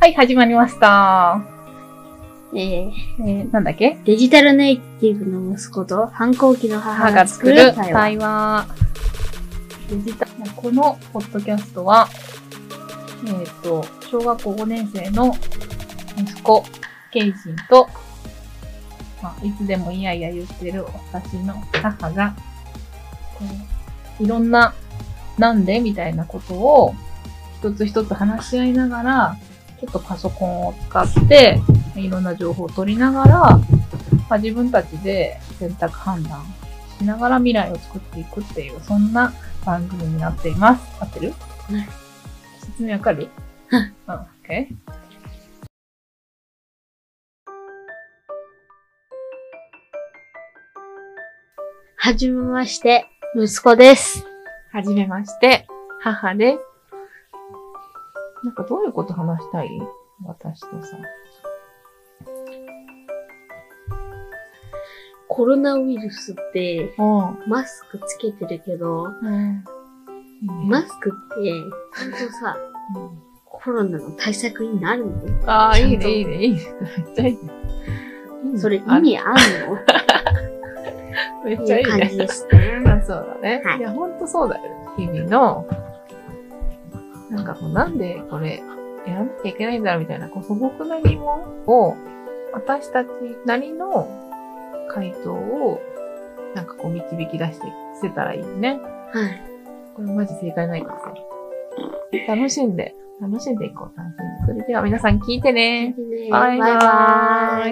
はい、始まりました。えー、えー、なんだっけ？デジタルネイティブの息子と反抗期の母母が作るる対話。デジタこのポッドキャストは、えっ、と、小学校5年生の息子、ケイジンと、まあ、いつでもいやいや言ってる私の母が、いろんな、なんで？みたいなことを、一つ一つ話し合いながら、ちょっとパソコンを使って、いろんな情報を取りながら、まあ、自分たちで選択判断しながら未来を作っていくっていう、そんな番組になっています。合ってる？はい説明わかる？はいうん。OK? はじめまして、息子です。はじめまして、母です。なんかどういうこと話したい？私とさ。コロナウイルスって、うマスクつけてるけど、ん。うん。マスクって、ちゃんとさ、コロナの対策になるの？ああ、いいね、いいね、いいね。めっちゃいいね。それ意あ味あんの？めっちゃいいうねい感じ。ですね。あそうだね。はいい、や、ほんとそうだよ。日々の、なんかこう、なんでこれ、やらなきゃいけないんだろうみたいな、こう素朴な疑問を、私たちなりの回答を、なんかこう導き出して捨てたらいいよね。はい。これマジ正解ないからさ。楽しんで、楽しんでいこう、楽しんで。それでは皆さん聞いてね。バイバーイ